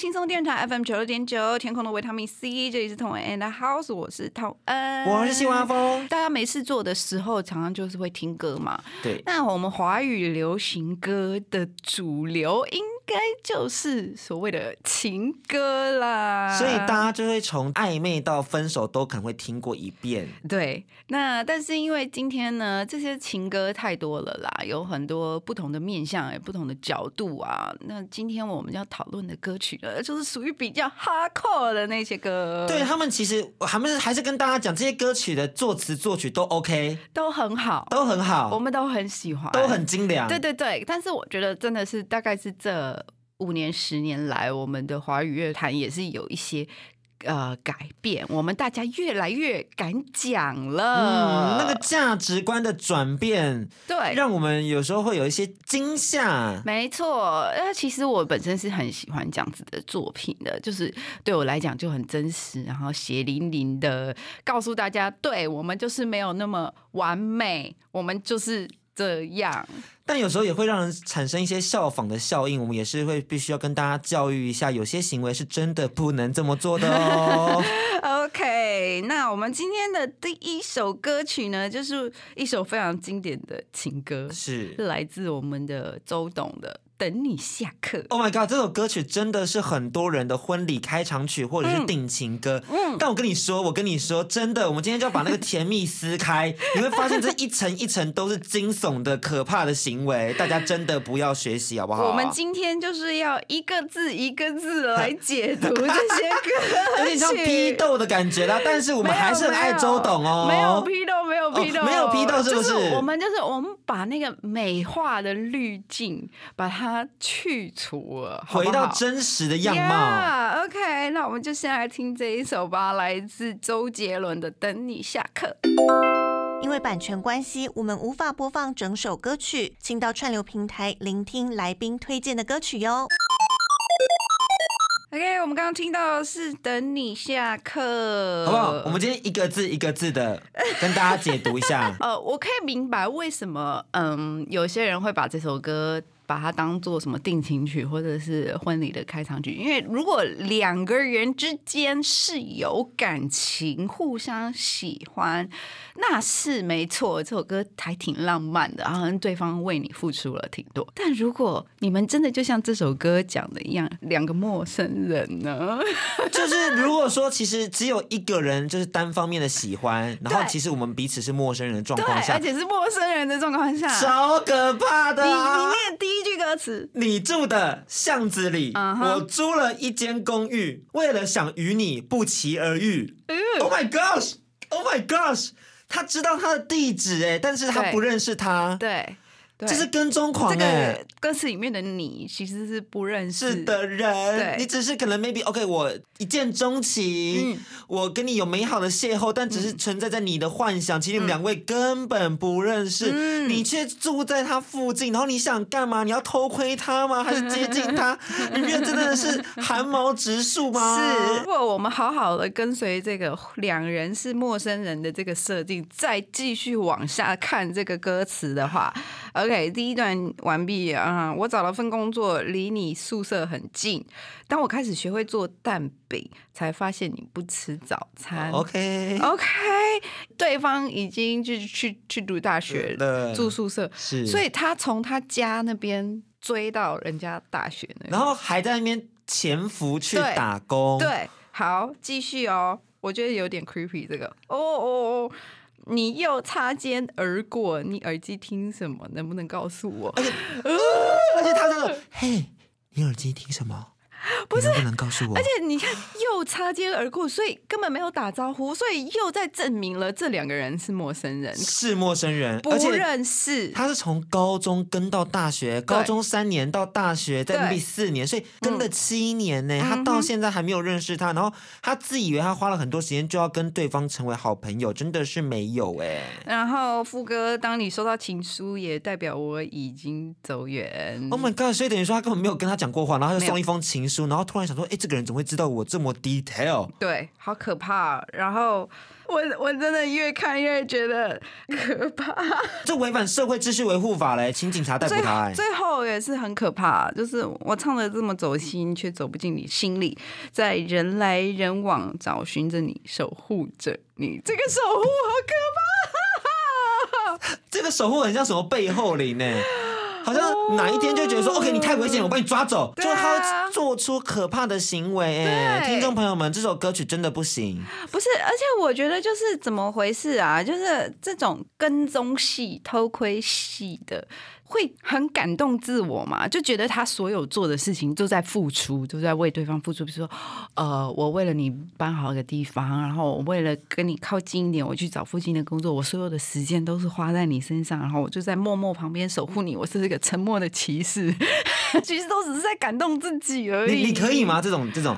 轻松电台 FM 九六点九，天空的维他命 C，这里是同文 and House，我是同恩，我是西瓜风。大家没事做的时候，常常就是会听歌嘛。对，那我们华语流行歌的主流，应该就是所谓的情歌啦。所以大家就会从暧昧到分手都可能会听过一遍。对，那但是因为今天呢，这些情歌太多了啦，有很多不同的面向，有不同的角度啊。那今天我们要讨论的歌曲呢，就是属于比较 hardcore 的那些歌，对他们其实还没还是跟大家讲，这些歌曲的作词作曲都 OK，都很好，都很好，我们都很喜欢，都很精良。对对对。但是我觉得真的是大概是这五年十年来，我们的华语乐坛也是有一些。呃，改变，我们大家越来越敢讲了。嗯，那个价值观的转变，对，让我们有时候会有一些惊吓。没错，呃，其实我本身是很喜欢这样子的作品的，就是对我来讲就很真实，然后血淋淋的告诉大家，对我们就是没有那么完美，我们就是这样。但有时候也会让人产生一些效仿的效应，我们也是会必须要跟大家教育一下，有些行为是真的不能这么做的哦。OK，那我们今天的第一首歌曲呢，就是一首非常经典的情歌，是是来自我们的周董的《等你下课》。Oh my god！这首歌曲真的是很多人的婚礼开场曲或者是定情歌。嗯，但我跟你说，我跟你说，真的，我们今天就要把那个甜蜜撕开，你会发现这一层一层都是惊悚的、可怕的行为，大家真的不要学习，好不好？我们今天就是要一个字一个字来解读这些歌，有点像批斗的感觉啦，但是我们还是很爱周董哦。没有批斗，没有批斗，哦没有批斗是不是我们就是我们把那个美化的滤镜把它去除了，好好回到真实的样貌。Yeah, OK，那我们就先来听这一首吧，来自周杰伦的《等你下课》。因为版权关系，我们无法播放整首歌曲，请到串流平台聆听来宾推荐的歌曲哟。OK，我们刚刚听到的是《等你下课》，好不好？我们今天一个字一个字的跟大家解读一下。呃，我可以明白为什么，嗯，有些人会把这首歌把它当做什么定情曲或者是婚礼的开场曲，因为如果两个人之间是有感情、互相喜欢，那是没错，这首歌还挺浪漫的，好像对方为你付出了挺多。但如果你们真的就像这首歌讲的一样，两个陌生人呢？就是如果说其实只有一个人就是单方面的喜欢，然后其实我们彼此是陌生人的状，况下而，且是陌生人的状况下，超可怕的你啊、你念第一句歌词。你住的巷子里我租了一间公寓，为了想与你不期而遇。Oh my gosh! Oh my gosh! 他知道他的地址哎，但是他不认识他，对，对这是跟踪狂这哎。个歌词里面的你其实是不认识是的人，你只是可能 maybe OK，我一见钟情，嗯我跟你有美好的邂逅，但只是存在在你的幻想，其实你们两位根本不认识，嗯你却住在他附近，然后你想干嘛？你要偷窥他吗？还是接近他？你觉得真的是寒毛直竖吗？是，如果我们好好的跟随这个两人是陌生人的这个设定，再继续往下看这个歌词的话，OK，第一段完毕啊、我找了份工作，离你宿舍很近。当我开始学会做蛋饼，才发现你不吃早餐。OK，OK，对方已经去去去读大学了住宿舍，是，所以他从他家那边追到人家大学那边。然后还在那边潜伏去打工，，对，好，继续哦。我觉得有点 creepy 这个。哦哦哦，你又擦肩而过，你耳机听什么？能不能告诉我？而且 他真的，嘿你耳机听什么？不是，不能告诉我？而且你看，又擦肩而过，所以根本没有打招呼，所以又在证明了这两个人是陌生人，是陌生人，不而且认识。他是从高中跟到大学，高中三年到大学，在对嗯那里四年，所以跟了七年呢。他到现在还没有认识他，然后他自以为他花了很多时间就要跟对方成为好朋友，真的是没有哎。然后副歌，当你收到情书，也代表我已经走远。Oh my god！所以等于说他根本没有跟他讲过话，然后他就送一封情书，然后突然想说，哎，这个人怎么会知道我这么 detail？对，好可怕。然后我我真的越看越觉得可怕。这违反社会秩序维护法嘞，请警察逮捕最他哎。最后也是很可怕，就是我唱的这么走心，却走不进你心里，在人来人往找寻着你，守护着你。这个守护好可怕。这个守护很像什么背后灵呢？好像哪一天就觉得说、o k 你太危险了，我把你抓走，就他会做出可怕的行为。哎，听众朋友们，这首歌曲真的不行。不是，而且我觉得就是怎么回事啊？就是这种跟踪戏、偷窥戏的，会很感动自我嘛？就觉得他所有做的事情都在付出，都在为对方付出。比如说，呃，我为了你搬好一个地方，然后我为了跟你靠近一点，我去找附近的工作，我所有的时间都是花在你身上，然后我就在默默旁边守护你。我是一个沉默的骑士，其实都只是在感动自己而已。你你可以吗？这种这种。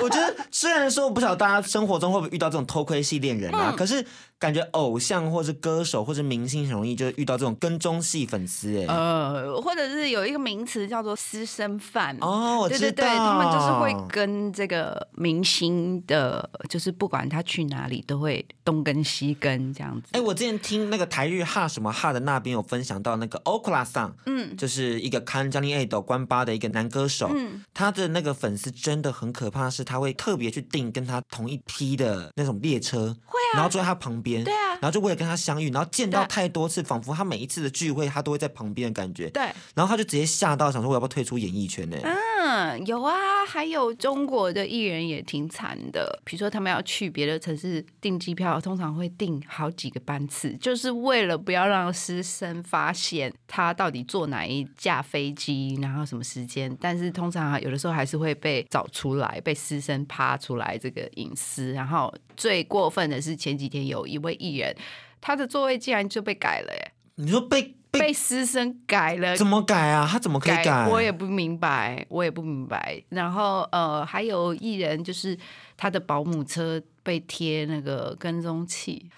我觉得虽然说我不晓得大家生活中会不会遇到这种偷窥系恋人嗯啊，可是感觉偶像或是歌手或是明星很容易就是遇到这种跟踪系粉丝哎。呃，或者是有一个名词叫做私生饭。哦，我知道，对对对，他们就是会跟这个明星的，就是不管他去哪里，都会东跟西跟这样子。哎、我之前听那个台日哈什么哈的那边有分享到那个 Okla 桑，嗯就是一个看 Johnny A 的关八的一个男歌手，嗯他的那个粉丝真的很可怕，是他会特别去订跟他同一批的那种列车，会啊然后坐在他旁边，对啊然后就为了跟他相遇，然后见到太多次，仿佛他每一次的聚会他都会在旁边的感觉，对，然后他就直接吓到，想说我要不要退出演艺圈呢？嗯，有啊，还有中国的艺人也挺惨的，比如说他们要去别的城市订机票，通常会订好几个班次，就是为了不要让师生发现他到底坐哪一架飞机，然后什么时间。但是通常有的时候还是会被找出来，被师生扒出来这个隐私。然后最过分的是前几天有一位艺人，他的座位竟然就被改了耶，你说被被被师生改了，怎么改啊？他怎么可以改？我也不明白，我也不明白。然后呃，还有艺人就是他的保姆车被贴那个跟踪器，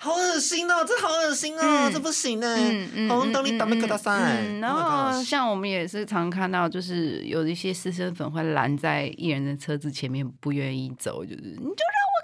好恶心哦，这好恶心哦，嗯这不行呢。然 Oh 后像我们也是常看到，就是有一些私生粉会拦在艺人的车子前面，不愿意走，就是你就让我。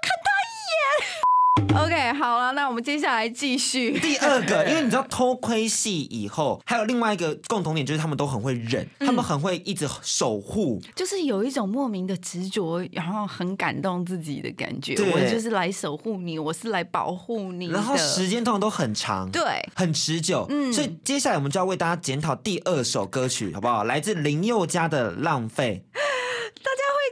OK，好了，那我们接下来继续。第二个，因为你知道偷窥戏以后，还有另外一个共同点，就是他们都很会忍，他们很会一直守护。就是有一种莫名的执着，然后很感动自己的感觉。对我就是来守护你，我是来保护你。然后时间通常都很长，对，很持久。嗯所以接下来我们就要为大家检讨第二首歌曲，好不好？来自林宥嘉的《浪费》。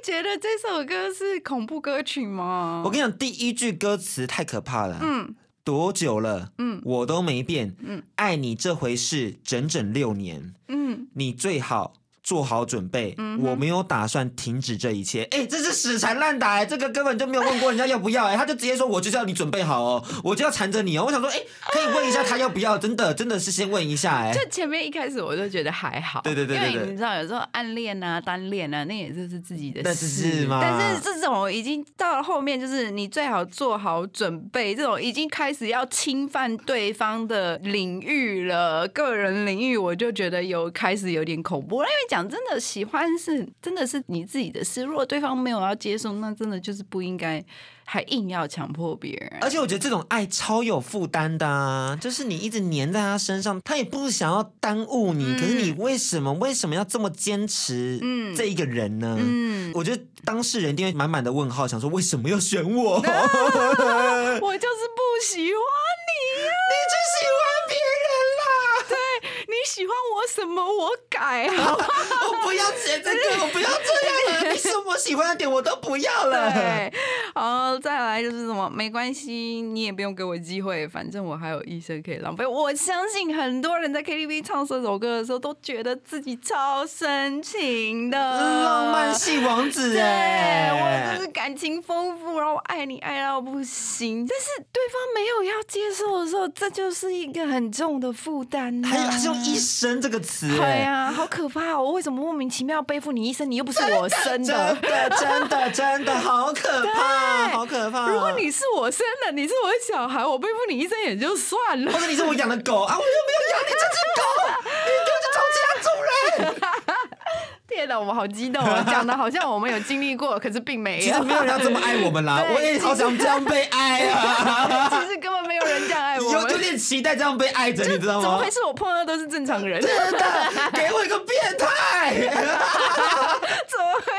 会觉得这首歌是恐怖歌曲吗？我跟你讲，第一句歌词太可怕了。嗯多久了？嗯我都没变。嗯爱你这回事整整六年，嗯，你最好做好准备。嗯我没有打算停止这一切。哎、这是死缠烂打、哎，这个根本就没有问过人家要不要、哎，他就直接说我就是要你准备好哦，我就要缠着你哦。我想说，哎、可以问一下他要不要？真的，真的是先问一下、哎。就前面一开始我就觉得还好，对对对因为你知道有时候暗恋啊、单恋啊，那也就是自己的事只是嘛但是这种已经到了后面，就是你最好做好准备，这种已经开始要侵犯对方的领域了，个人领域，我就觉得有开始有点恐怖了。因为讲真的，喜欢是真的是你自己的事，如果对方没有要接受，那真的就是不应该还硬要强迫别人。而且我觉得这种爱超有负担的啊，就是你一直黏在他身上，他也不想要耽误你，嗯可是你为什么为什么要这么坚持嗯这一个人呢？嗯，我觉得当事人一定会满满的问号，想说为什么要选我？你 我就是不喜欢喜欢我什么我改啊？我不要写这个，我不要这样了。你说我喜欢的点我都不要了。对，然后再来就是什么，没关系，你也不用给我机会，反正我还有一生可以浪费。我相信很多人在 KTV 唱这首歌的时候，都觉得自己超深情的，浪漫系王子对，哎，我就是感情丰富，然后我爱你爱到不行，但是对方没有要接受的时候，这就是一个很重的负担、啊。还有还是用一生这个词，对哎，呀、好可怕哦！我为什么莫名其妙背负你一生？你又不是我生真的。的真的真的好可怕，好可怕。如果你是我生的，你是我的小孩，我背负你一生也就算了或。者你是我养的狗啊，我又没有养你这只狗，你给我去找其他主人。天哪，我们好激动啊！讲的好像我们有经历过，可是并没有。其实没有人要这么爱我们啦，我也好想这样被爱啊，其实根本没有人这样爱我有有们。点期待这样被爱着，你知道吗怎么回事我碰到的都是正常人？真的，给我一个变态！怎么回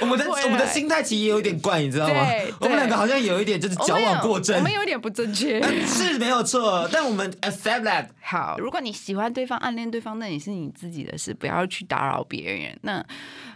我们的我们的心态其实也有点怪，你知道吗？我们两个好像有一点就是矫枉过正我们，有我们有点不正确。是没有错，但我们 accept that。好，如果你喜欢对方、暗恋对方，那也是你自己的事，不要去打扰别人。那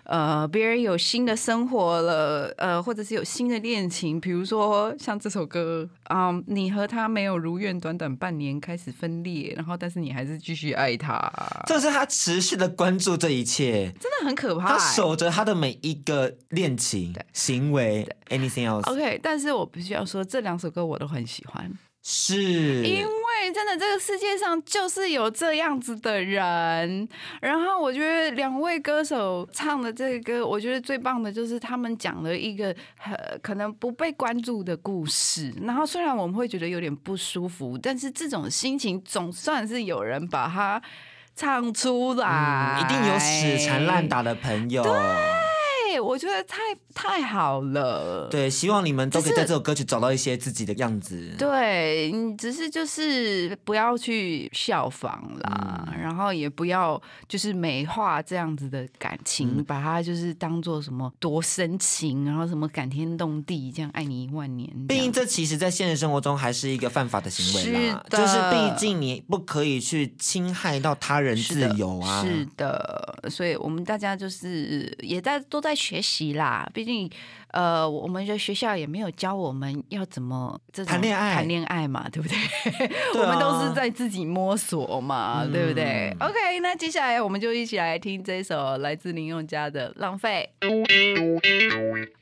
呃，别人有新的生活了，呃，或者是有新的恋情，比如说像这首歌，啊、你和他没有如愿，短短半年开始分裂，然后但是你还是继续爱他，这是他持续的关注这一切，真的很可怕、他欸。守着他的每一个恋情、行为，anything else，OK，但是我必须要说，这两首歌我都很喜欢。是。因为真的这个世界上就是有这样子的人，然后我觉得两位歌手唱的这个歌，我觉得最棒的就是他们讲了一个呃可能不被关注的故事，然后虽然我们会觉得有点不舒服，但是这种心情总算是有人把它唱出来，嗯，一定有死缠烂。打的朋友。对，我觉得太太好了。对，希望你们都可以在这首歌曲找到一些自己的样子。对，你只是就是不要去效仿啦，嗯然后也不要就是美化这样子的感情，嗯把它就是当做什么多深情，然后什么感天动地，这样爱你一万年。毕竟这其实，在现实生活中还是一个犯法的行为啦。是的就是毕竟你不可以去侵害到他人自是的由啊。是的，所以我们大家就是也在都在学习啦。毕竟，呃，我们的学校也没有教我们要怎么这种谈恋爱谈恋爱嘛，对不对？对啊我们都是在自己摸索嘛，对不对嗯？OK，那接下来我们就一起来听这首来自林宥嘉的《浪费》。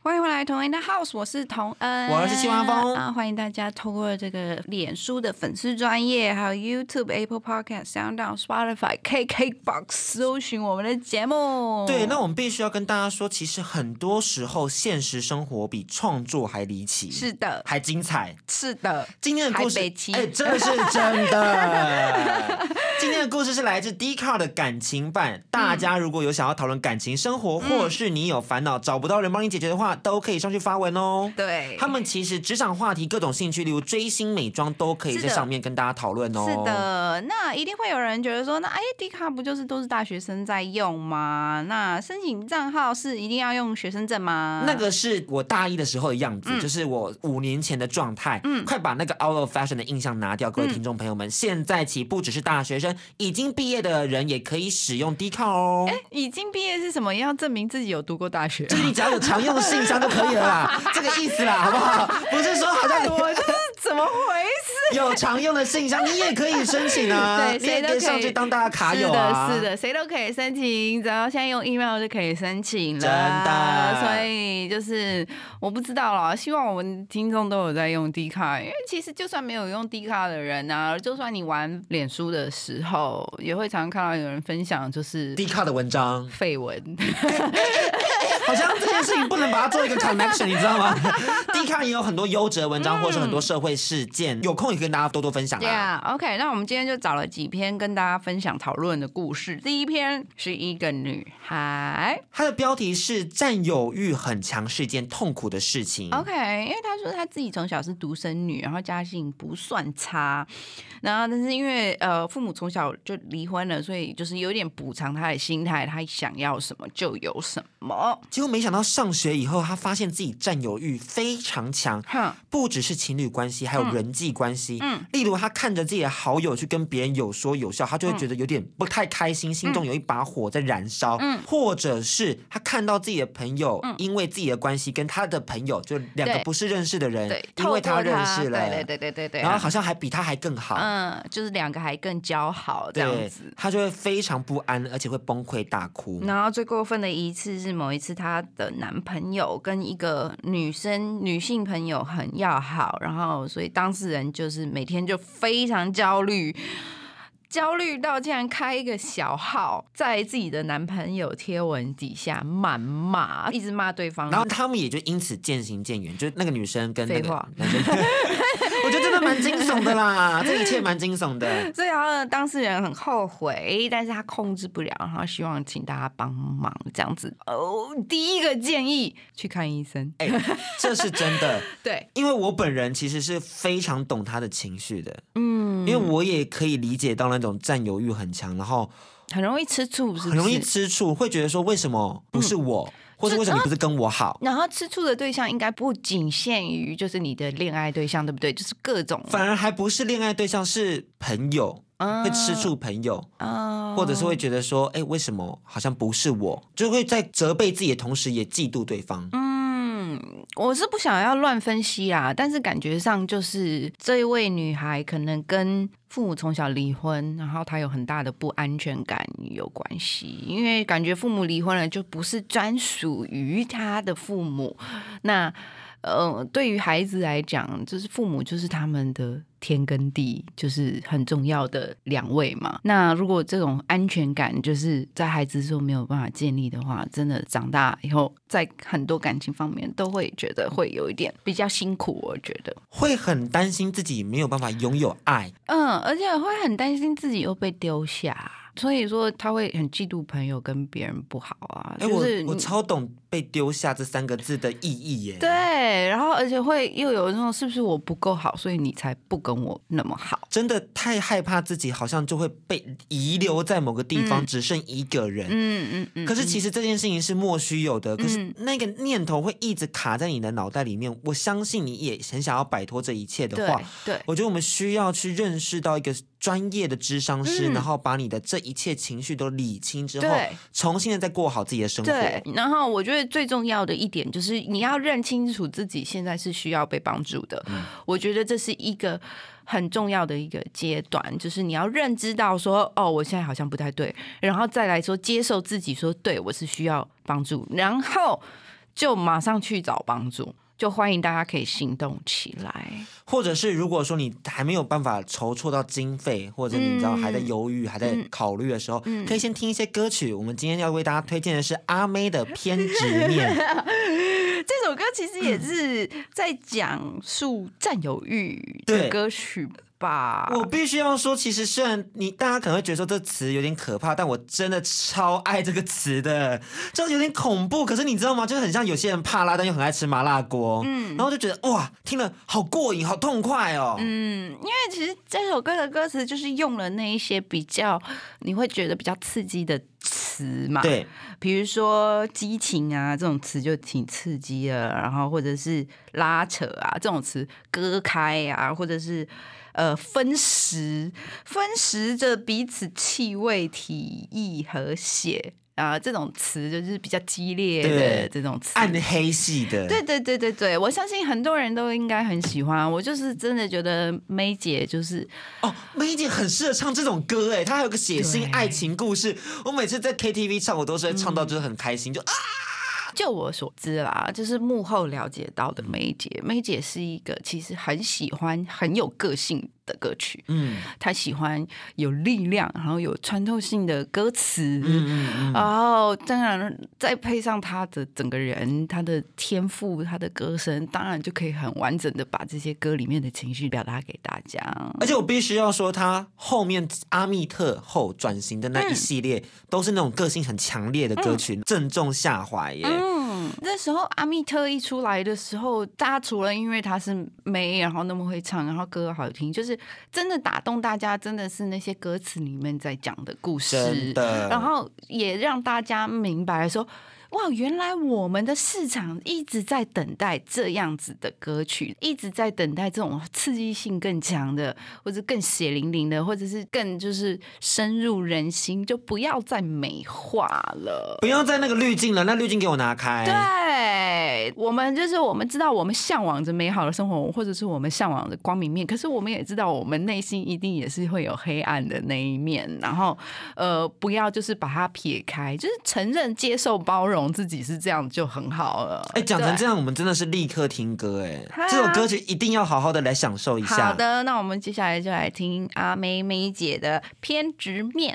欢迎回来，童恩的 House，我是童恩，我是戚万峰啊，欢迎大家透过这个脸书的粉丝专业，还有 YouTube、Apple Podcast、Sound On、Spotify、KKBox 搜寻我们的节目。对，那我们必须要跟大家说，其实很多时候现实生活比创作还离奇，是的，还精彩。是的，今天的故事，哎，真的是真的。今天的故事是来自 d c a r 的感情版。大家如果有想要讨论感情生活，或者是你有烦恼找不到人帮你解决的话，都可以上去发文哦。对，他们其实职场话题、各种兴趣，例如追星、美妆，都可以在上面跟大家讨论哦。是，的，那一定会有人觉得说，那哎，迪卡不就是都是大学生在用吗？那申请账号是一定要用学生证吗？那个是我大一的时候的样子，嗯就是我五年前的状态。嗯，快把那个 out of fashion 的印象拿掉，各位听众朋友们。现在起，不只是大学生，已经毕业的人也可以使用 d 卡哦。已经毕业是什么？要证明自己有读过大学。就是你只要有常用的信箱就可以了啦，这个意思啦，好不好？不是说好像你我怎么回事？有常用的信箱，你也可以申请啊，对，谁都可以上去当大家卡友是啊。的，是的，谁都可以申请，只要现在用 email 就可以申请了。真的所以就是我不知道啦，希望我们听众都有在用 D 卡，因为其实就算没有用 D 卡的人啊，就算你玩脸书的时候，也会常常看到有人分享就是 d 卡的文章，绯闻。好像这件事情不能把它做一个 connection，你知道吗？D 卡也有很多优质的文章，或者是很多社会事件，有空也跟大家多多分享对啊。啊，OK，那我们今天就找了几篇跟大家分享讨论的故事。第一篇是一个女孩她的标题是“占有欲很强是一件痛苦的事情”。，OK，因为她说她自己从小是独生女，然后家境不算差，然后但是因为呃父母从小就离婚了，所以就是有点补偿她的心态，她想要什么就有什么。结果没想到上学以后，她发现自己占有欲非常强，哼，不只是情侣关系，还有人际关系。嗯例如他看着自己的好友去跟别人有说有笑，他就会觉得有点不太开心，心中有一把火在燃烧。嗯或者是他看到自己的朋友、因为自己的关系跟他的朋友就两个不是认识的人，，因为他认识了，对对对对对对，然后好像还比他还更好。嗯，就是两个还更交好这样对子。，他就会非常不安，而且会崩溃大哭。然后最过分的一次是某一次，她的男朋友跟一个女生女性朋友很要好，然后所以当事人就是每天就非常焦虑。焦虑到竟然开一个小号，在自己的男朋友贴文底下谩骂，一直骂对方。然后他们也就因此渐行渐远，就是那个女生跟那个男生，我觉得真的蛮惊悚的啦，这一切蛮惊悚的。所以然后当事人很后悔，但是他控制不了，然后希望请大家帮忙这样子。哦，第一个建议去看医生。哎、这是真的，对，因为我本人其实是非常懂他的情绪的，嗯，因为我也可以理解到那种占有欲很强，然后很容易吃醋，是不是？很容易吃醋，会觉得说为什么不是我，或者为什么你不是跟我好？然后吃醋的对象应该不仅限于就是你的恋爱对象，对不对？就是各种反而还不是恋爱对象，是朋友。会吃醋朋友，啊，或者是会觉得说，哎、为什么好像不是我？就会在责备自己的同时，也嫉妒对方。嗯，我是不想要乱分析啦，但是感觉上就是这一位女孩可能跟父母从小离婚，然后她有很大的不安全感有关系，因为感觉父母离婚了就不是专属于她的父母，那。呃，对于孩子来讲，就是父母就是他们的天跟地，就是很重要的两位嘛。那如果这种安全感就是在孩子时候没有办法建立的话，真的长大以后在很多感情方面都会觉得会有一点比较辛苦。我觉得，会很担心自己没有办法拥有爱，嗯，而且会很担心自己又被丢下。所以说他会很嫉妒朋友跟别人不好啊，哎、就是你我我超懂被丢下这三个字的意义耶。对，然后而且会又有那种是不是我不够好，所以你才不跟我那么好？真的太害怕自己好像就会被遗留在某个地方，只剩一个人。嗯嗯嗯。可是其实这件事情是莫须有的，可是嗯那个念头会一直卡在你的脑袋里面。我相信你也很想要摆脱这一切的话，对对我觉得我们需要去认识到一个专业的智商师，嗯然后把你的这一切情绪都理清之后，重新的再过好自己的生活。对，然后我觉得最重要的一点就是你要认清楚自己现在是需要被帮助的。我觉得这是一个很重要的一个阶段，就是你要认知到说，哦，我现在好像不太对，然后再来说接受自己说，对我是需要帮助，然后就马上去找帮助。就欢迎大家可以行动起来。或者是如果说你还没有办法筹措到经费，或者你知道嗯还在犹豫、还在考虑的时候，可以先听一些歌曲。我们今天要为大家推荐的是阿妹的《偏执面》。这首歌其实也是在讲述占有欲的歌曲吧？我必须要说，其实虽然你大家可能会觉得说这词有点可怕，但我真的超爱这个词的，就有点恐怖。可是你知道吗？就是很像有些人怕辣，但又很爱吃麻辣锅，嗯，然后就觉得哇，听了好过瘾，好痛快哦。嗯，因为其实这首歌的歌词就是用了那一些比较你会觉得比较刺激的词嘛，，对，比如说激情啊这种词就挺刺激的，然后或者是拉扯啊这种词割开啊，或者是呃分食，分食着彼此气味、体液和血啊、这种词就是比较激烈的这种词，暗黑系的，对对对对对，我相信很多人都应该很喜欢。我就是真的觉得梅姐就是哦，梅姐很适合唱这种歌哎，她还有个血腥爱情故事。我每次在 KTV 唱，我都是会唱到就是很开心，就啊，就我所知啦，就是幕后了解到的梅姐，梅姐是一个其实很喜欢很有个性的歌曲，嗯。他喜欢有力量，然后有穿透性的歌词，嗯然后当然再配上他的整个人，他的天赋，他的歌声，当然就可以很完整的把这些歌里面的情绪表达给大家。而且我必须要说，他后面阿密特后转型的那一系列，都是那种个性很强烈的歌曲，正中下怀耶。嗯，那时候阿密特一出来的时候，大家除了因为他是妹，然后那么会唱，然后歌好听，就是真的打动大家，真的是那些歌词里面在讲的故事，然后也让大家明白说。哇，原来我们的市场一直在等待这样子的歌曲，一直在等待这种刺激性更强的，或者更血淋淋的，或者是更就是深入人心，就不要再美化了。不要再那个滤镜了，那滤镜给我拿开。对我们就是我们知道我们向往着美好的生活，或者是我们向往着光明面，可是我们也知道我们内心一定也是会有黑暗的那一面。然后呃，不要就是把它撇开，就是承认、接受、包容自己是这样就很好了。哎，讲成这样，我们真的是立刻听歌哎啊，这首歌曲一定要好好的来享受一下。好的，那我们接下来就来听阿妹妹姐的偏执面。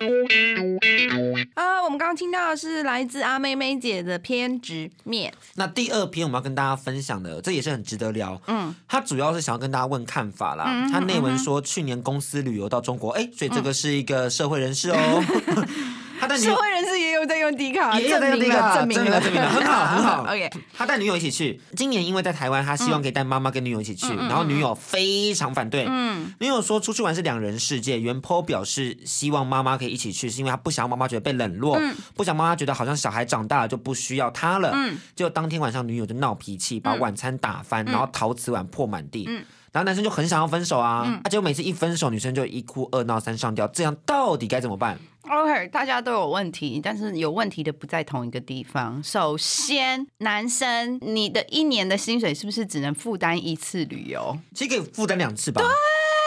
啊，我们刚刚听到的是来自阿妹妹姐的偏执面。那第二篇我们要跟大家分享的，这也是很值得聊。嗯，它主要是想要跟大家问看法啦。嗯它内文说去年公司旅游到中国，哎，所以这个是一个社会人士哦。他带女友社会人士也有在用迪卡，也有在用证明 Dcard，了，证明了，证明了很好 很好。OK，他带女友一起去，今年因为在台湾，他希望可以带妈妈跟女友一起去，然后女友非常反对。嗯。女友说出去玩是两人世界，原 po 表示希望妈妈可以一起去，是因为他不想要妈妈觉得被冷落，不想妈妈觉得好像小孩长大了就不需要他了。嗯。结果当天晚上女友就闹脾气，把晚餐打翻，然后陶瓷碗破满地。嗯然后男生就很想要分手啊，啊结果每次一分手，女生就一哭二闹三上吊，这样到底该怎么办？OK，大家都有问题，但是有问题的不在同一个地方。首先，男生，你的一年的薪水是不是只能负担一次旅游？其实可以负担两次吧。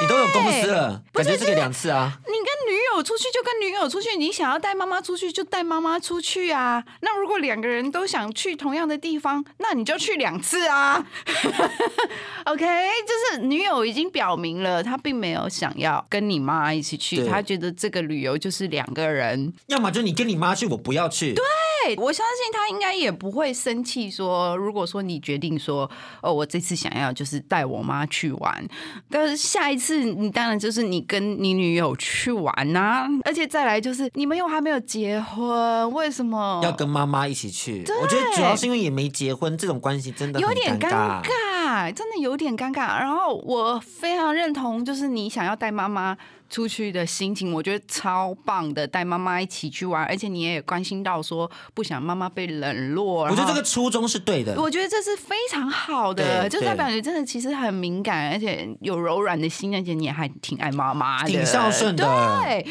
你都有公司了，感觉是可以两次啊。你友出去就跟女友出去，你想要带妈妈出去就带妈妈出去啊。那如果两个人都想去同样的地方，那你就去两次啊。OK，就是女友已经表明了，她并没有想要跟你妈一起去，对她觉得这个旅游就是两个人。要么就你跟你妈去，我不要去。对，对，我相信他应该也不会生气说，如果说你决定说，哦，我这次想要就是带我妈去玩，但是下一次你当然就是你跟你女友去玩呐、而且再来就是你们又还没有结婚，为什么要跟妈妈一起去。我觉得主要是因为也没结婚，这种关系真的有点尴尬。尬，真的有点尴尬。然后我非常认同，就是你想要带妈妈出去的心情，我觉得超棒的，带妈妈一起去玩，而且你也关心到说不想妈妈被冷落。我觉得这个初衷是对的。我觉得这是非常好的，就代表你真的其实很敏感，而且有柔软的心，而且你也还挺爱妈妈的，挺孝顺的对。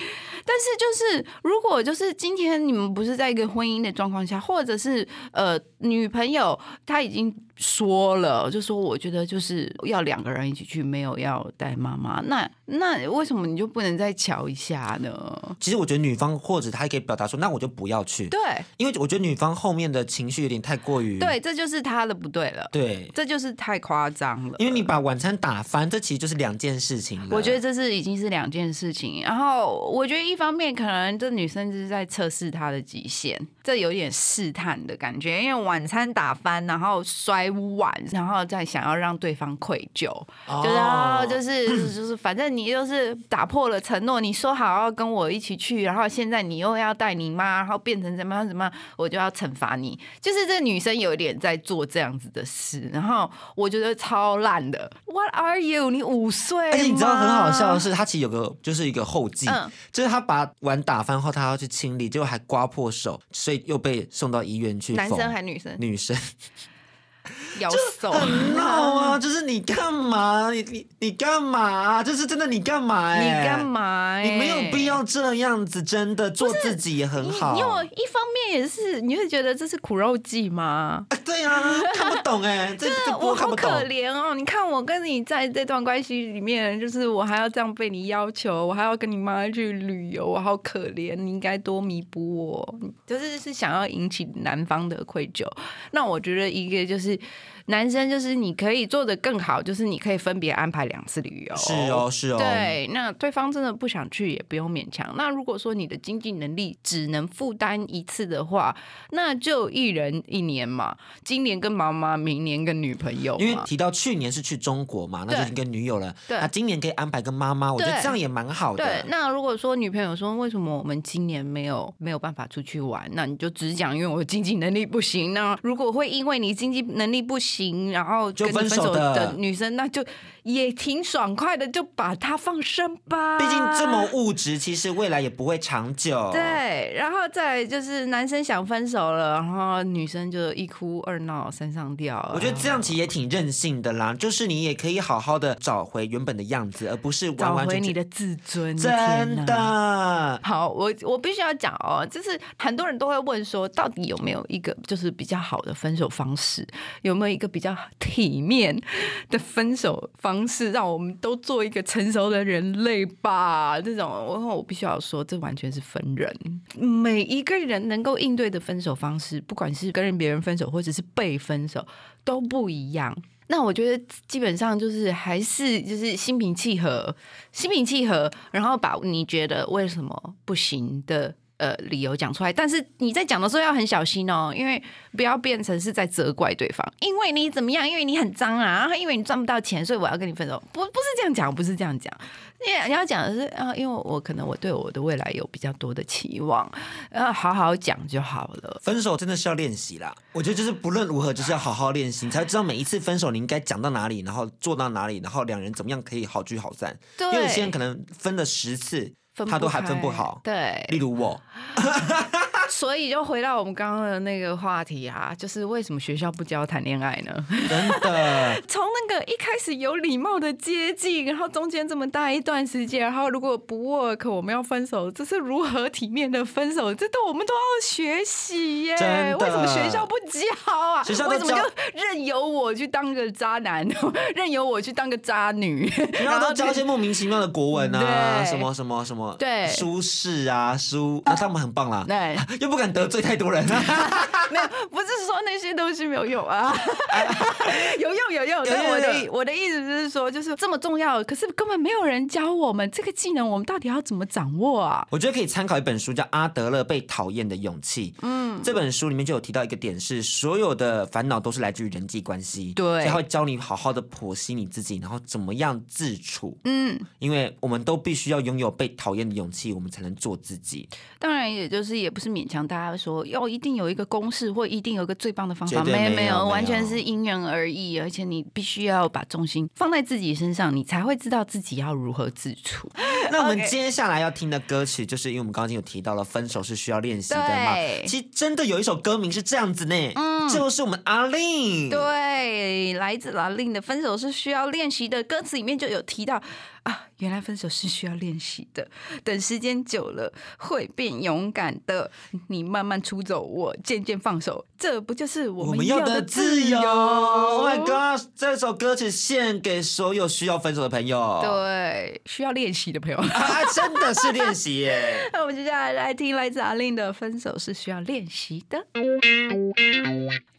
但是就是，如果就是今天你们不是在一个婚姻的状况下，或者是呃女朋友她已经说了，就说我觉得就是要两个人一起去，没有要带妈妈，那那为什么你就不能再瞧一下呢？其实我觉得女方或者她也可以表达说，那我就不要去。对因为我觉得女方后面的情绪有点太过于对，这就是她的不对了，对，这就是太夸张了，因为你把晚餐打翻，这其实就是两件事情。我觉得这是已经是两件事情，然后我觉得一方面可能这女生就是在测试她的极限，这有点试探的感觉，因为晚餐打翻，然后摔碗，然后再想要让对方愧疚，哦就是哦就是就是反正你就是打破了承诺，你说好要跟我一起去，然后现在你又要带你妈，然后变成怎么样怎么样，我就要惩罚你，就是这女生有点在做这样子的事，然后我觉得超烂的。What are you？你五岁，而且你知道很好笑的是，他其实有个就是一个后记，嗯就是他把碗打翻后，他要去清理，结果还刮破手，所以又被送到医院去。男生还女生？女生咬手。很闹啊！就是你干嘛？你你你干嘛？就是真的你干嘛、欸？你干？嘛、欸？你没有必要这样子，真的做自己也很你。好。你有一方面也是，你会觉得这是苦肉计吗？啊对啊，看不懂哎、这这我好波看不懂。可怜哦！你看我跟你在这段关系里面，就是我还要这样被你要求，我还要跟你妈去旅游，我好可怜，你应该多弥补我。就是是想要引起男方的愧疚。那我觉得一个就是男生，就是你可以做的更好，就是你可以分别安排两次旅游。是哦，是哦。对，那对方真的不想去，也不用勉强。那如果说你的经济能力只能负担一次的话，那就一人一年嘛。今年跟妈妈，明年跟女朋友，因为提到去年是去中国嘛，那就已经跟女友了。对那今年可以安排跟妈妈，我觉得这样也蛮好的对的，。那如果说女朋友说为什么我们今年没有没有办法出去玩，那你就只讲因为我经济能力不行。那如果会因为你经济能力不行，然后就跟分手的的女生，那就也挺爽快的，就把她放生吧。毕竟这么物质，其实未来也不会长久。对，然后再就是男生想分手了，然后女生就一哭二闹三上吊。我觉得这样其实也挺任性的啦，就是你也可以好好的找回原本的样子，而不是完找完全全回你的自尊，真的。好，我我必须要讲哦，就是很多人都会问说，到底有没有一个就是比较好的分手方式？有没有一个比较体面的分手方式，让我们都做一个成熟的人类吧？这种我我必须要说，这完全是分人。每一个人能够应对的分手方式，不管是跟别人分手，或者是被分手，都不一样。那我觉得基本上就是还是就是心平气和，心平气和，然后把你觉得为什么不行的呃理由讲出来。但是你在讲的时候要很小心哦，因为不要变成是在责怪对方，因为你怎么样，因为你很脏啊，然后因为你赚不到钱，所以我要跟你分手。不不是这样讲，不是这样讲。你你要讲的是啊，因为我可能我对我的未来有比较多的期望，呃，好好讲就好了。分手真的是要练习啦，我觉得就是不论如何，就是要好好练习，你才会知道每一次分手你应该讲到哪里，然后做到哪里，然后两人怎么样可以好聚好散。对因为有些人可能分了十次，分他都还分不好。对，例如我，所以就回到我们刚刚的那个话题啊，就是为什么学校不教谈恋爱呢？真的，从那个一开始有礼貌的接近，然后中间这么大一段时间，然后如果不 work，我们要分手，这是如何体面的分手？这都我们都要学习耶。为什么学校不教啊？学校为什么就任由我去当个渣男，任由我去当个渣女？然后都教一些莫名其妙的国文啊，什么什么什么，对苏轼啊，苏，那 他们很棒啦，对，又不敢得罪太多人，没有，不是说那些东西没有用啊，有用有用。但我的我的意思是说，就是这么重要，可是根本没有人教我们这个技能，我们到底要怎么掌握啊？我觉得可以参考一本书，叫《阿德勒被讨厌的勇气》。嗯，这本书里面就有提到一个点是，所有的烦恼都是来自于人际关系。对他会教你好好的剖析你自己，然后怎么样自处。嗯，因为我们都必须要拥有被讨厌的勇气，我们才能做自己。当然，也就是也不是勉强大家说要一定有一个公式或一定有一个最棒的方法，没有没有完全是因人而异，而且你必须要把重心放在自己身上，你才会知道自己要如何自处。那我们接下来要听的歌曲，就是因为我们刚刚有提到了，分手是需要练习的嘛。其实真的有一首歌名是这样子呢，就是我们阿令。对，来自阿令的《分手是需要练习的》歌词里面就有提到啊，原来分手是需要练习的，等时间久了会变勇敢的。你慢慢出走，我渐渐放手，这不就是我们要的的自由。Oh my god！这首歌曲献给所有需要分手的朋友。对，需要练习的朋友。啊，真的是练习耶。那 我们接下来来听来自阿令的《分手是需要练习的》。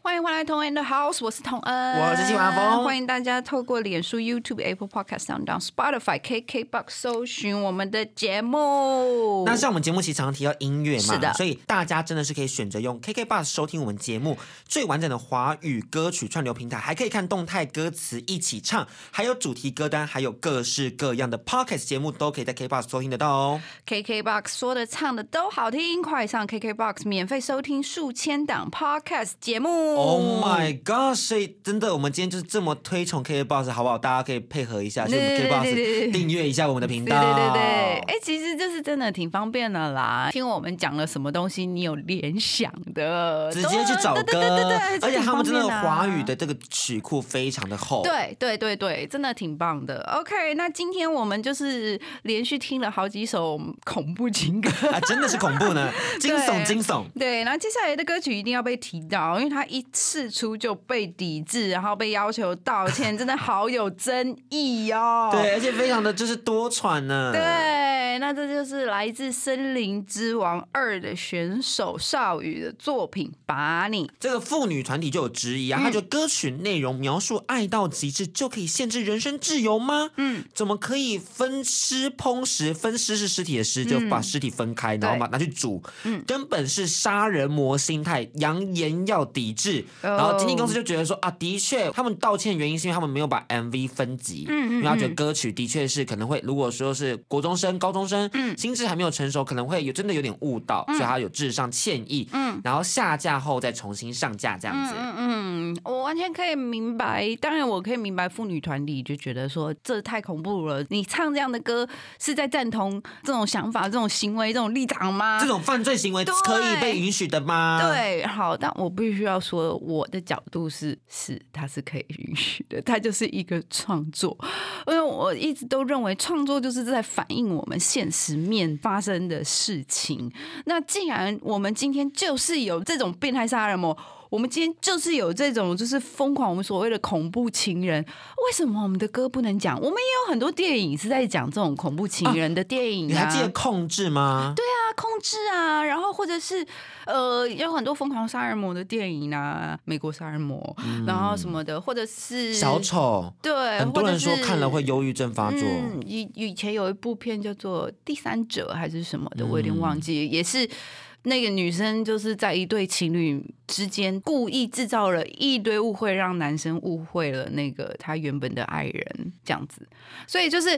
欢迎回来，童恩的 House，我是童恩，我是金华峰欢迎大家透过脸书、YouTube、Apple Podcast、Sound、Spotify、KBox 搜寻我们的节目。那像我们节目其实常常提到音乐嘛，是的所以大家真的是可以选择用 KK Bus 收听我们节目最完整的华语歌曲串流平台，还可以看动态歌词一起唱，还有主题歌单，还有各式各样的 Podcast 节目都可以在 KBox 收听得到哦。KKBox 说的唱的都好听，快上 KKBox 免费收听数千档 Podcast 节目。Oh my god！所以真的，我们今天就是这么推崇 KK Bus，好不好？大家可以配合一下，就 KK 对对对 Bus 订阅一下我们的频道。对对对，哎、其实就是真的挺方便的啦。听我们讲了什么东西，你有联想的，直接去找歌，对对对而且他们真的华语的这个曲库非常的厚。对对对对，真的挺棒的。OK，那今天我们就是连续听了好几首恐怖情歌。啊，真的是恐怖呢，惊悚惊悚。对，然后接下来的歌曲一定要被提到，因为它一试出就被抵制，然后被要求道歉，真的好有争议哦。对，而且非常的就是是多喘呢。对，对，那这就是来自《森林之王二》的选手少宇的作品《把你》。这个妇女团体就有质疑啊，他觉得歌曲内容描述爱到极致就可以限制人身自由吗？嗯，怎么可以分尸烹食？分尸是尸体的尸，就把尸体分开，然后把拿去煮，嗯，根本是杀人魔心态，扬言要抵制。然后经纪公司就觉得说啊，的确，他们道歉原因是因为他们没有把 MV 分级，嗯，因为他觉得歌曲的确是可能会，如果说是国中生、高中生，嗯，心智还没有成熟，可能会有真的有点误导，所以他有智商歉意，嗯，然后下架后再重新上架这样子，嗯嗯，我完全可以明白，当然我可以明白妇女团体就觉得说这太恐怖了，你唱这样的歌是在赞同这种想法、这种行为、这种立场吗？这种犯罪行为可以被允许的吗？对，好，但我必须要说，我的角度是是，它是可以允许的，它就是一个创作，因为我一直都认为创作就是在反映我们现实面发生的事情。那既然我们今天就是有这种变态杀人魔。我们今天就是有这种，就是疯狂，我们所谓的恐怖情人，为什么我们的歌不能讲？我们也有很多电影是在讲这种恐怖情人的电影。你还记得《控制》吗？对啊，《控制》啊，然后或者是呃，有很多疯狂杀人魔的电影啊，《美国杀人魔》，然后什么的，或者是小丑。对，很多人说看了会忧郁症发作。以以前有一部片叫做《第三者》还是什么的，我有点忘记，也是。那个女生就是在一对情侣之间故意制造了一堆误会，让男生误会了那个他原本的爱人，这样子。所以就是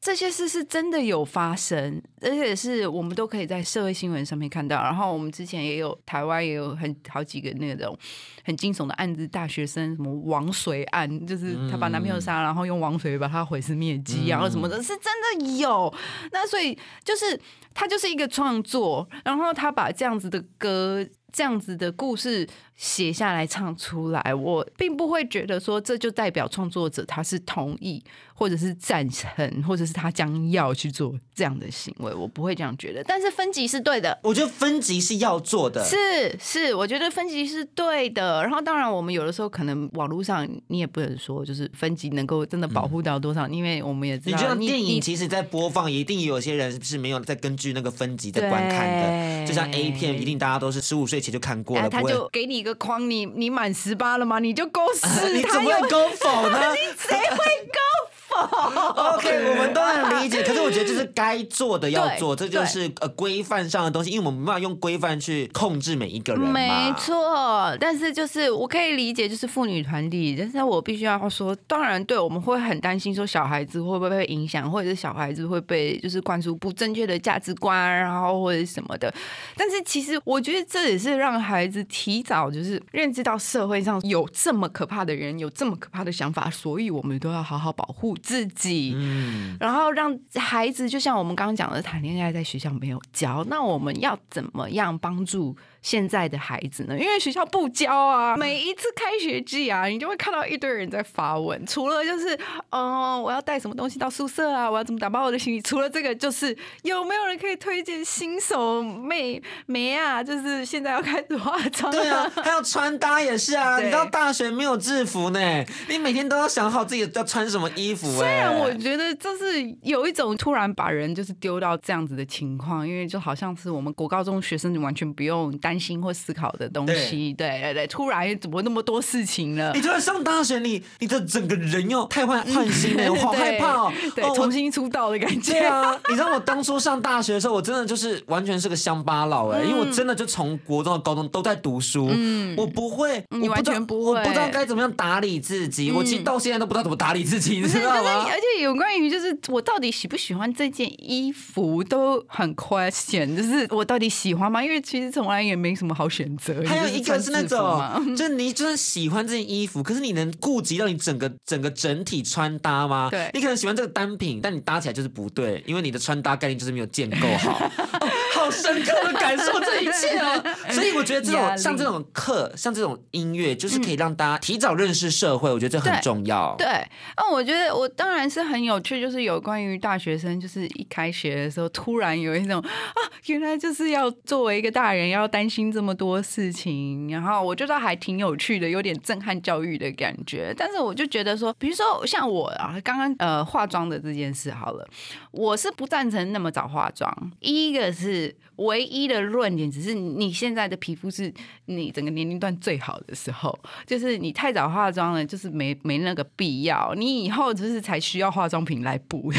这些事是真的有发生，而且是我们都可以在社会新闻上面看到。然后我们之前也有台湾也有很好几个那种很惊悚的案子，大学生什么王水案，就是她把男朋友杀，然后用王水把他毁尸灭迹，然后什么的，是真的有。那所以就是。他就是一个创作，然后他把这样子的歌。这样子的故事写下来唱出来，我并不会觉得说这就代表创作者他是同意或者是赞成，或者是他将要去做这样的行为，我不会这样觉得。但是分级是对的，我觉得分级是要做的，是是，我觉得分级是对的。然后当然，我们有的时候可能网络上你也不能说就是分级能够真的保护到多少，因为我们也知道，你电影其实在播放，一定有些人是没有在根据那个分级在观看的，就像 A 片，一定大家都是十五岁。就看过了，他就给你一个框，你你满十八了吗？你就勾四，你怎么会勾否呢？你谁会勾 OK，我们都能理解。可是我觉得这是该做的要做，这就是呃规范上的东西，因为我们没办法用规范去控制每一个人没错，但是就是我可以理解，就是妇女团体，但是我必须要说，当然对我们会很担心，说小孩子会不会被影响，或者是小孩子会被就是灌输不正确的价值观，然后或者什么的。但是其实我觉得这也是让孩子提早就是认知到社会上有这么可怕的人，有这么可怕的想法，所以我们都要好好保护。自己，嗯，然后让孩子就像我们刚刚讲的，谈恋爱在学校没有教，那我们要怎么样帮助？现在的孩子呢？因为学校不教啊，每一次开学季啊，你就会看到一堆人在发文。除了就是，哦，我要带什么东西到宿舍啊？我要怎么打包我的行李？除了这个，就是有没有人可以推荐新手妹妹啊？就是现在要开始化妆。对啊，还有穿搭也是啊。你知道大学没有制服呢，你每天都要想好自己要穿什么衣服。虽然我觉得就是有一种突然把人就是丢到这样子的情况，因为就好像是我们国高中学生完全不用担。心或思考的东西，对对对，突然怎么那么多事情了？你突然上大学，你你的整个人又太换换新了，我好害怕哦，对，重新出道的感觉。对啊，你知道我当初上大学的时候，我真的就是完全是个乡巴佬哎，因为我真的就从国中到高中都在读书，嗯，我不会，你完全不会，我不知道该怎么样打理自己，我其实到现在都不知道怎么打理自己，你知道吗？而且有关于就是我到底喜不喜欢这件衣服都很 question，就是我到底喜欢吗？因为其实从来也没。没什么好选择。还有一个是那种，就是你就算喜欢这件衣服，可是你能顾及到你整个整个整体穿搭吗？对，你可能喜欢这个单品，但你搭起来就是不对，因为你的穿搭概念就是没有建构好。好 好深刻的感受这一切哦。所以我觉得这种像这种课，像这种音乐，就是可以让大家提早认识社会，我觉得这很重要。对，那我觉得我当然是很有趣，就是有关于大学生，就是一开学的时候，突然有一种啊，原来就是要作为一个大人要担心这么多事情，然后我觉得还挺有趣的，有点震撼教育的感觉。但是我就觉得说，比如说像我啊，刚刚呃化妆的这件事好了，我是不赞成那么早化妆。一个是唯一的论点，只是你现在的皮肤是你整个年龄段最好的时候，就是你太早化妆了，就是没没那个必要。你以后就是才需要化妆品来补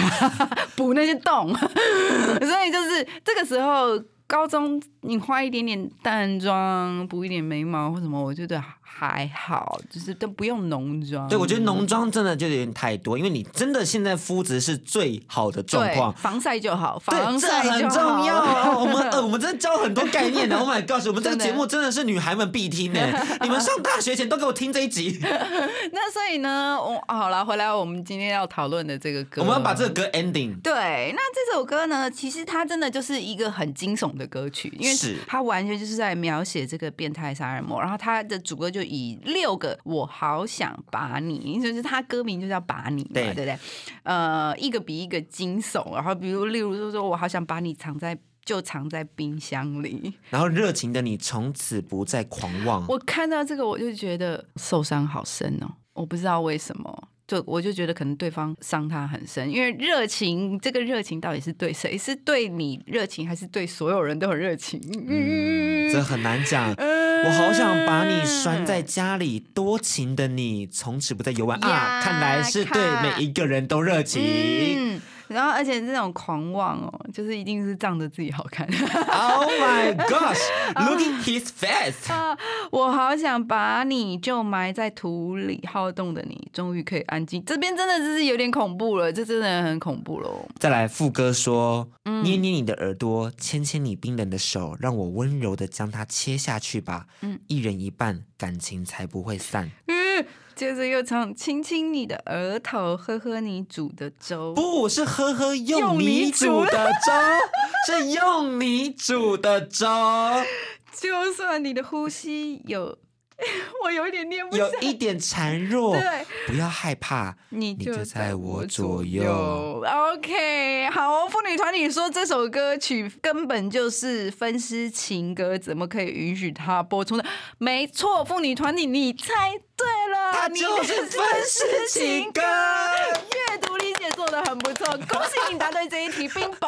补那些洞，所以就是这个时候。高中你化一点点淡妆，补一点眉毛或什么，我觉得还好，就是都不用浓妆。对，我觉得浓妆真的就有点太多，因为你真的现在肤质是最好的状况。防晒就好，防晒很重要哦。我们呃，我们真的教很多概念的。Oh my god，我们这个节目真的是女孩们必听呢。你们上大学前都给我听这一集，那所以呢，我好了，回来我们今天要讨论的这个歌，我们要把这个歌 ending。对，那这首歌呢，其实它真的就是一个很惊悚的歌曲，因为是它完全就是在描写这个变态杀人魔，然后它的主歌就以六个“我好想把你”，就是他歌名就叫“把你”嘛，对对不对？呃，一个比一个惊悚，然后比如例如就说我好想把你藏在。就藏在冰箱里。然后热情的你从此不再狂妄。我看到这个，我就觉得受伤好深哦，我不知道为什么。就我就觉得可能对方伤他很深，因为热情这个热情到底是对谁？是对你热情，还是对所有人都很热情？嗯，这很难讲。我好想把你拴在家里，多情的你从此不再游玩啊！看来是对每一个人都热情。嗯，然后而且这种狂妄哦，就是一定是仗着自己好看 Oh my gosh! Look at his face. 啊！我好想把你就埋在土里，好动的你终于可以安静。这边真的就是有点恐怖了，这真的很恐怖喽。再来副歌说：“嗯捏捏你的耳朵，牵牵你冰冷的手，让我温柔的将它切下去吧。嗯一人一半，感情才不会散。嗯，接着又唱亲亲你的额头，喝喝你煮的粥。不是喝喝用用你煮的粥，是用你煮的粥。就算你的呼吸有，我有一点念不有一点孱弱，对，不要害怕，你就在我左左右。OK，好哦，妇女团体说这首歌曲根本就是分尸情歌，怎么可以允许它播出呢？没错，妇女团体，你猜对了，你它就是 分尸情歌。阅读做的很不错，恭喜你答对这一题，冰雹。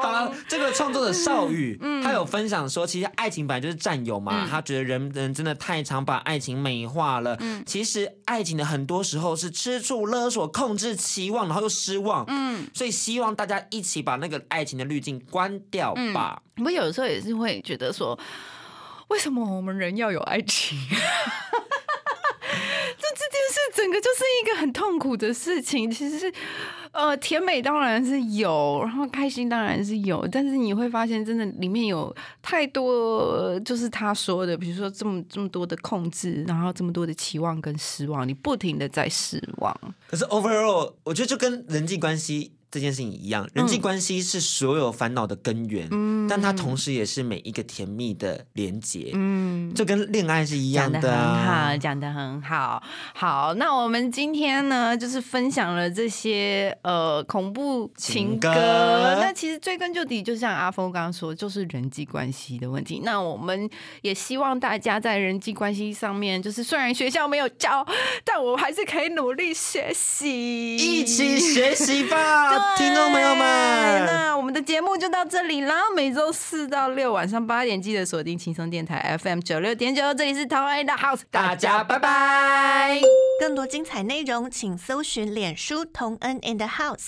好了，这个创作者少宇，嗯他有分享说，其实爱情本来就是占有嘛，他觉得人人真的太常把爱情美化了。嗯其实爱情的很多时候是吃醋、勒索、控制、期望，然后又失望。嗯，所以希望大家一起把那个爱情的滤镜关掉吧。我有时候也是会觉得说，为什么我们人要有爱情？整个就是一个很痛苦的事情。其实是，呃，甜美当然是有，然后开心当然是有，但是你会发现，真的里面有太多，就是他说的，比如说这么这么多的控制，然后这么多的期望跟失望，你不停的在失望。可是 overall，我觉得就跟人际关系这件事情一样，人际关系是所有烦恼的根源，嗯但它同时也是每一个甜蜜的连结，嗯，就跟恋爱是一样讲的。好，讲的很好。好，那我们今天呢，就是分享了这些呃恐怖情歌。情歌那其实追根究底，就像阿峰刚刚说，就是人际关系的问题。那我们也希望大家在人际关系上面，就是虽然学校没有教，但我还是可以努力学习，一起学习吧，对 听众朋友们。那我们的节目就到这里啦，每周四到六晚上八点记得锁定轻松电台 FM 九六点九，这里是桃安的 House，大家拜拜。更多精彩内容，请搜寻脸书同恩 and House。